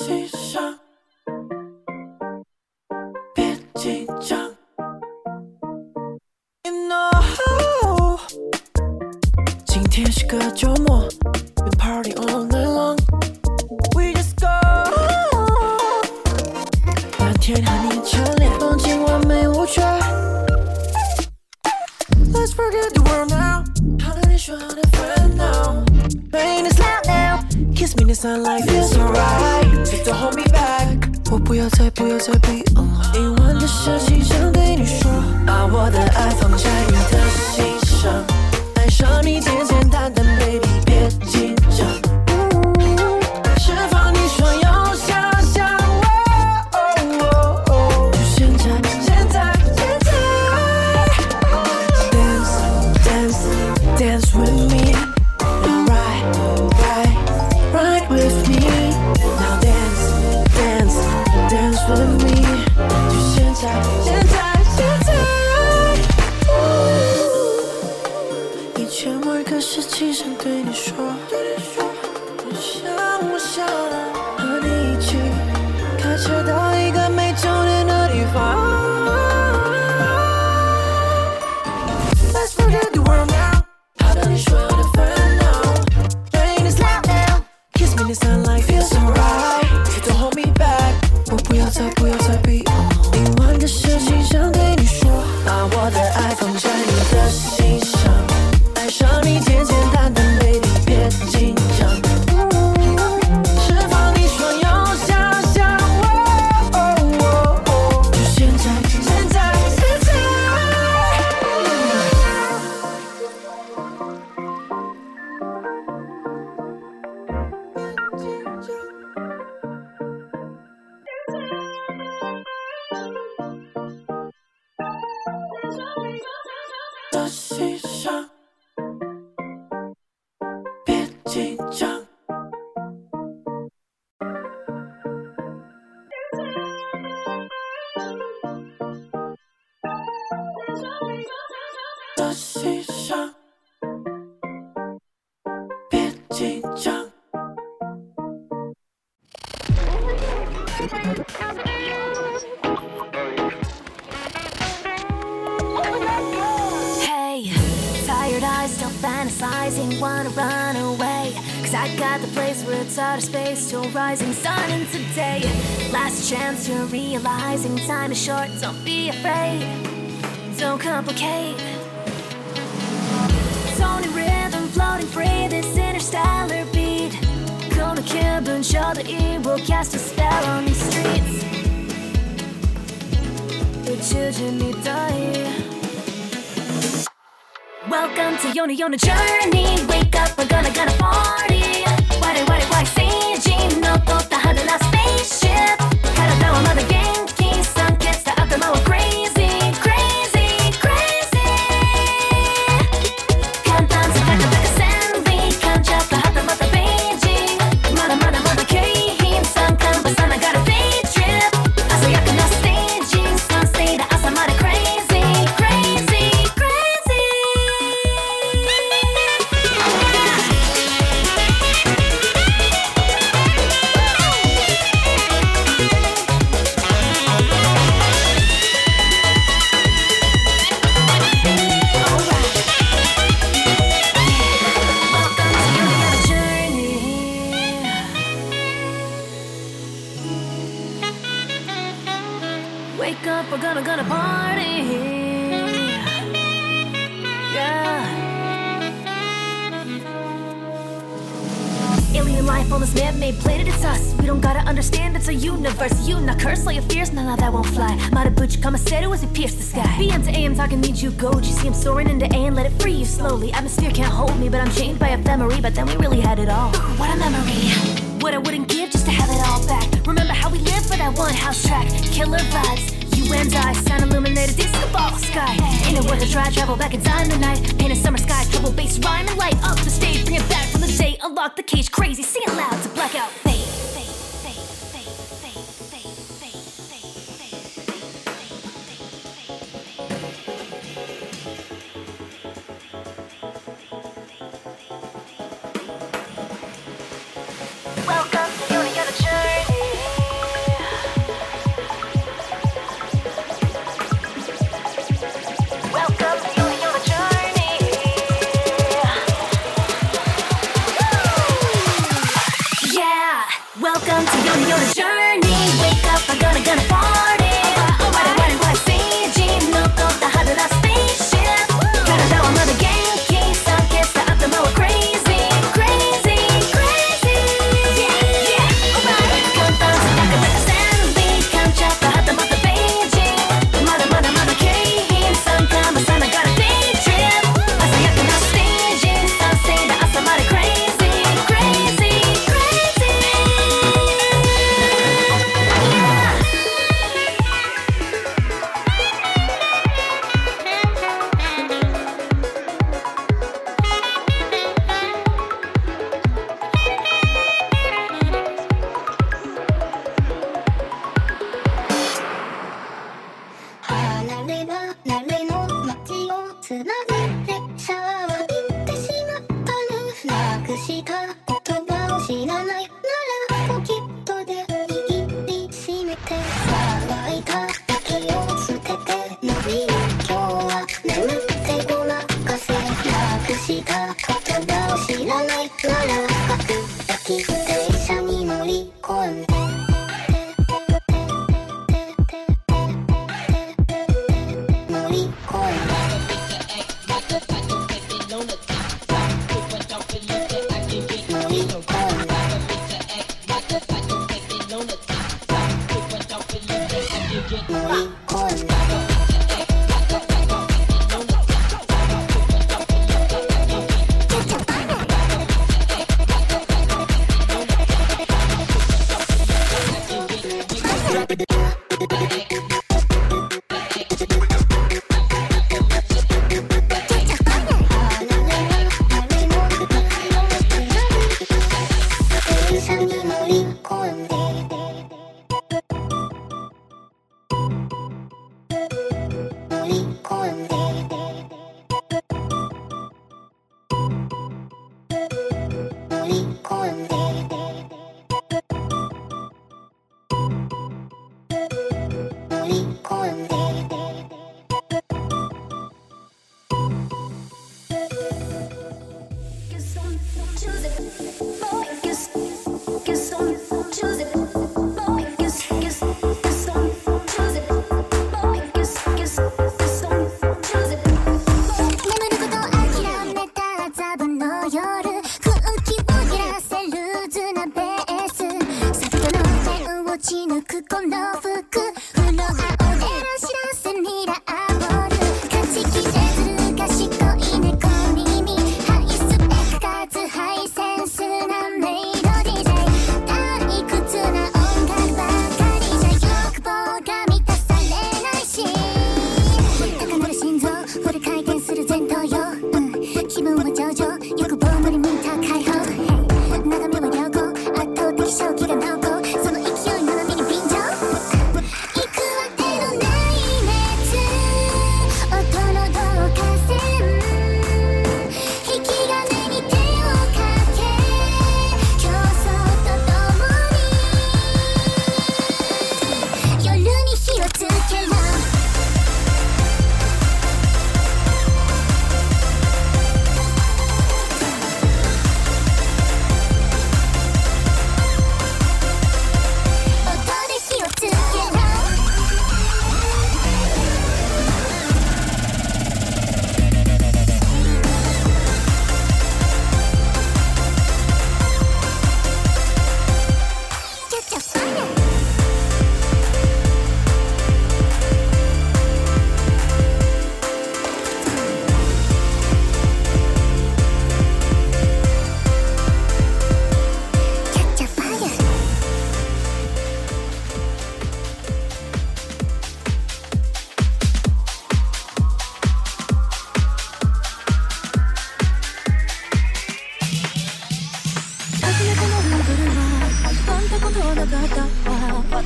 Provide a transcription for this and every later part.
seashell. Eyes still fantasizing, wanna run away. Cause I got the place where it's outer space till rising sun and today. Last chance you're realizing time is short, don't be afraid. Don't complicate. Tony rhythm floating free, this interstellar beat. Kona Kibun, show the evil, cast a spell on these streets. Uchujimi die. Welcome to Yona Yona Journey. Wake up, we're gonna gonna party. 我々は成人のこと話らスペース Wake up, we're gonna gonna party. Yeah. Alien life on this man-made planet, it's us. We don't gotta understand it's a universe. You not curse all your fears, none of that won't fly. Marabuchi Kamaseru as we pierce the sky. BM to AM talking need you go. You see I'm soaring into A and let it free you slowly. Atmosphere can't hold me, but I'm chained by ephemery. But then we really had it all. Ooh, what a memory. What I wouldn't give just to have it all back. Remember how we lived for that one house track. Killer vibes. And I, sun illuminated disco ball sky. Ain't it worth a try? Travel back in time tonight. Paint a summer sky, trouble bass, rhyme and light up the stage. Bring it back from the day. Unlock the cage, crazy. Sing it loud to black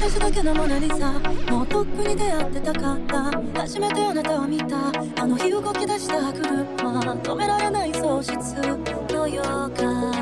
私だけのモナリザもうとっくに出会ってたかった。初めてあなたを見た。あの日動き出した車。止められない喪失の予感。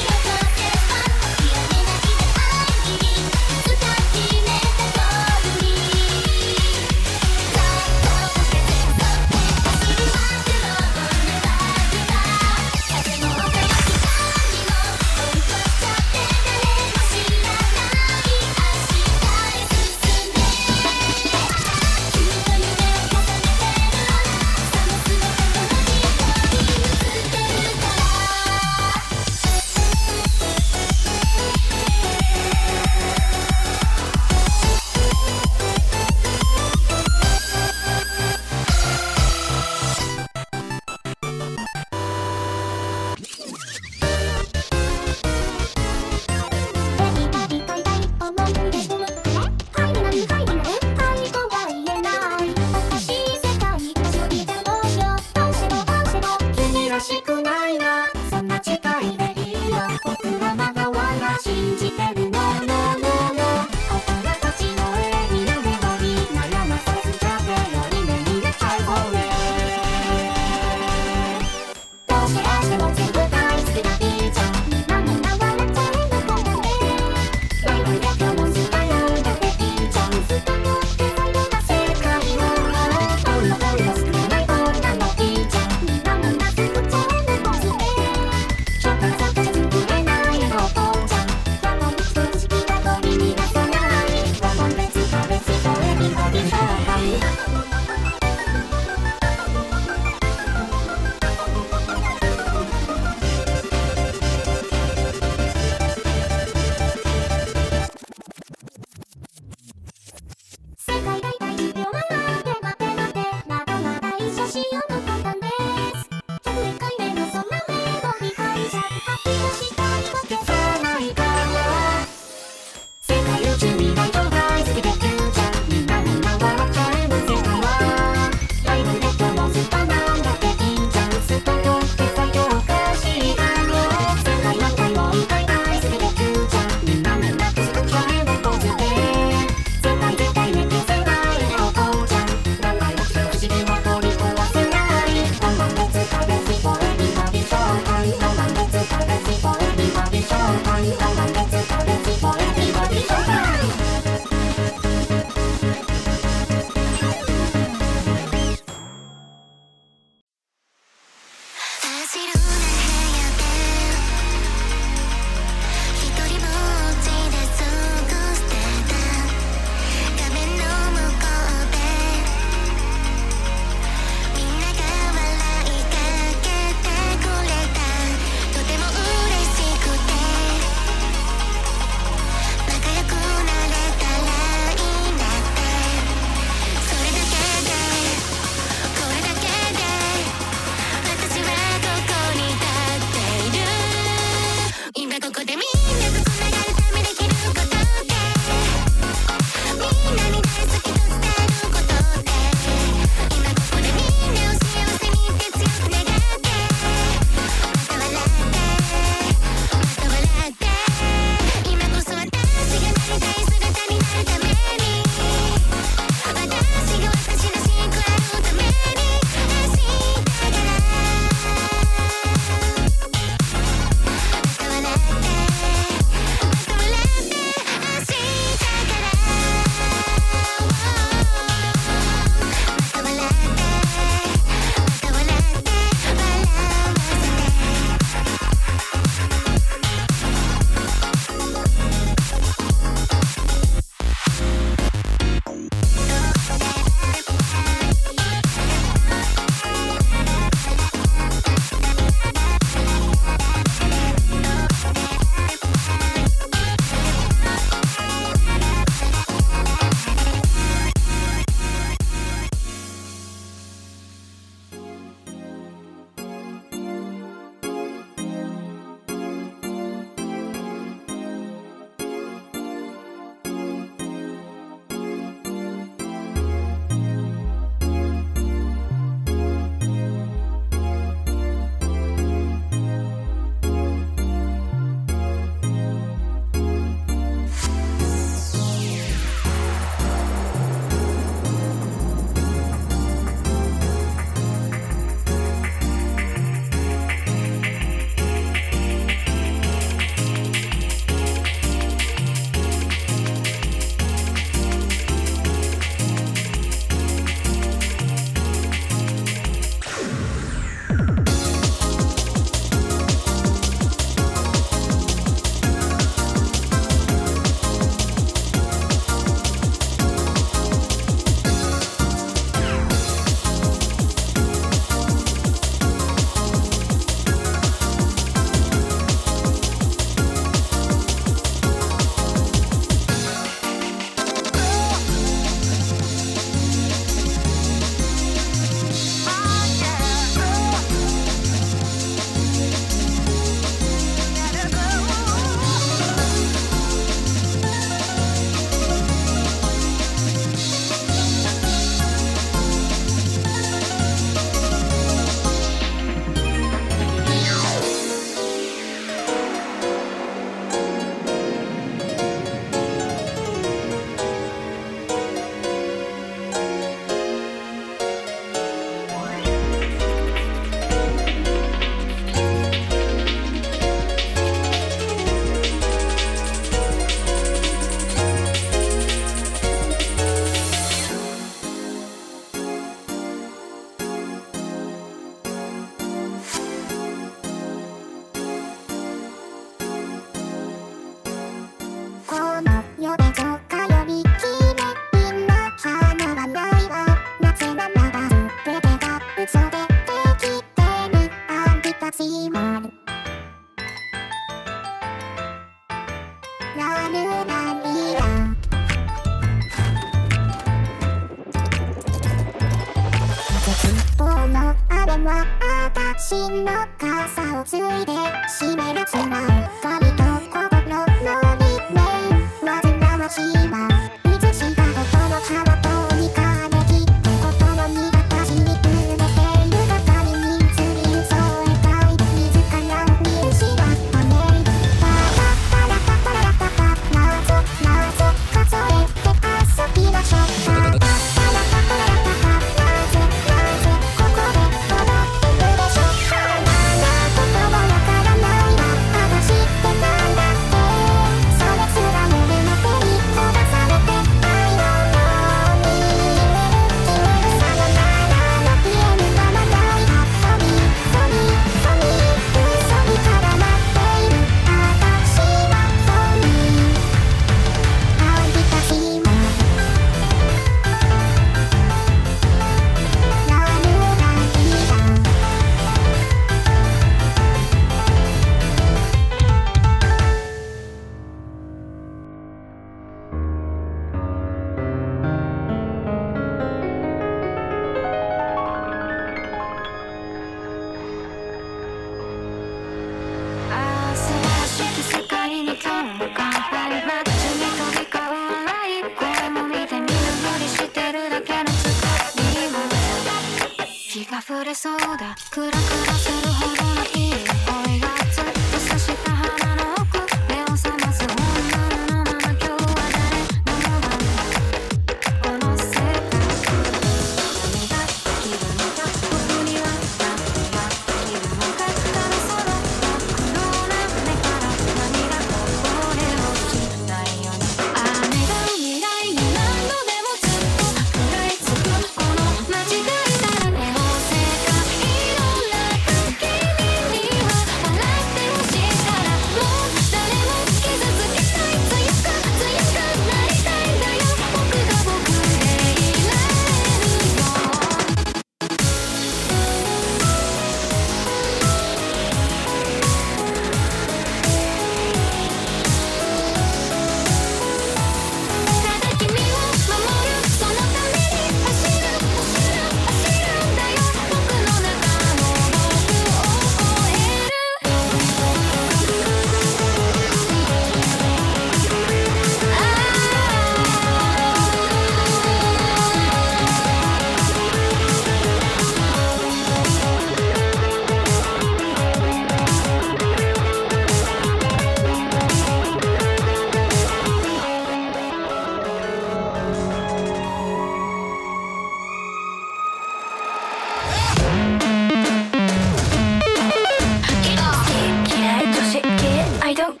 かか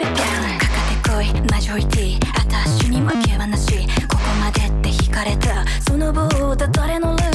ってこい。マジョリティ私に負けはし。ここまでって惹かれた。その棒だ誰のルー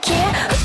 care